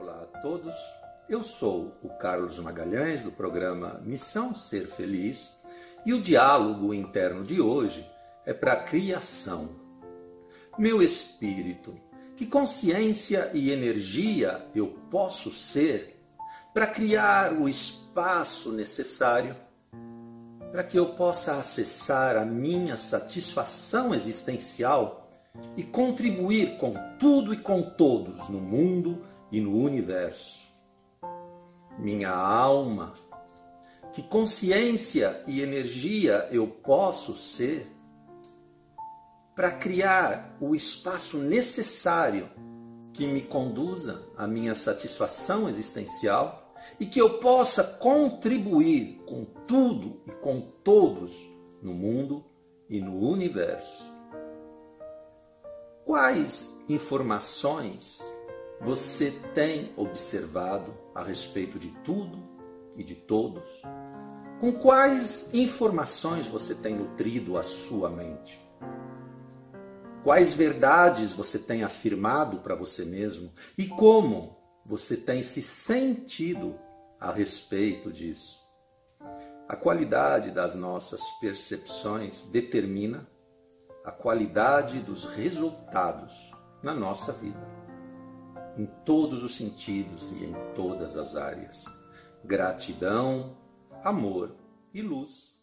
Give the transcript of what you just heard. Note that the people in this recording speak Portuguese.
Olá a todos, eu sou o Carlos Magalhães do programa Missão Ser Feliz e o diálogo interno de hoje é para a criação. Meu espírito, que consciência e energia eu posso ser para criar o espaço necessário para que eu possa acessar a minha satisfação existencial e contribuir com tudo e com todos no mundo e no universo. Minha alma, que consciência e energia eu posso ser para criar o espaço necessário que me conduza à minha satisfação existencial e que eu possa contribuir com tudo e com todos no mundo e no universo. Quais informações você tem observado a respeito de tudo e de todos? Com quais informações você tem nutrido a sua mente? Quais verdades você tem afirmado para você mesmo e como você tem se sentido a respeito disso? A qualidade das nossas percepções determina a qualidade dos resultados na nossa vida em todos os sentidos e em todas as áreas. Gratidão, amor e luz.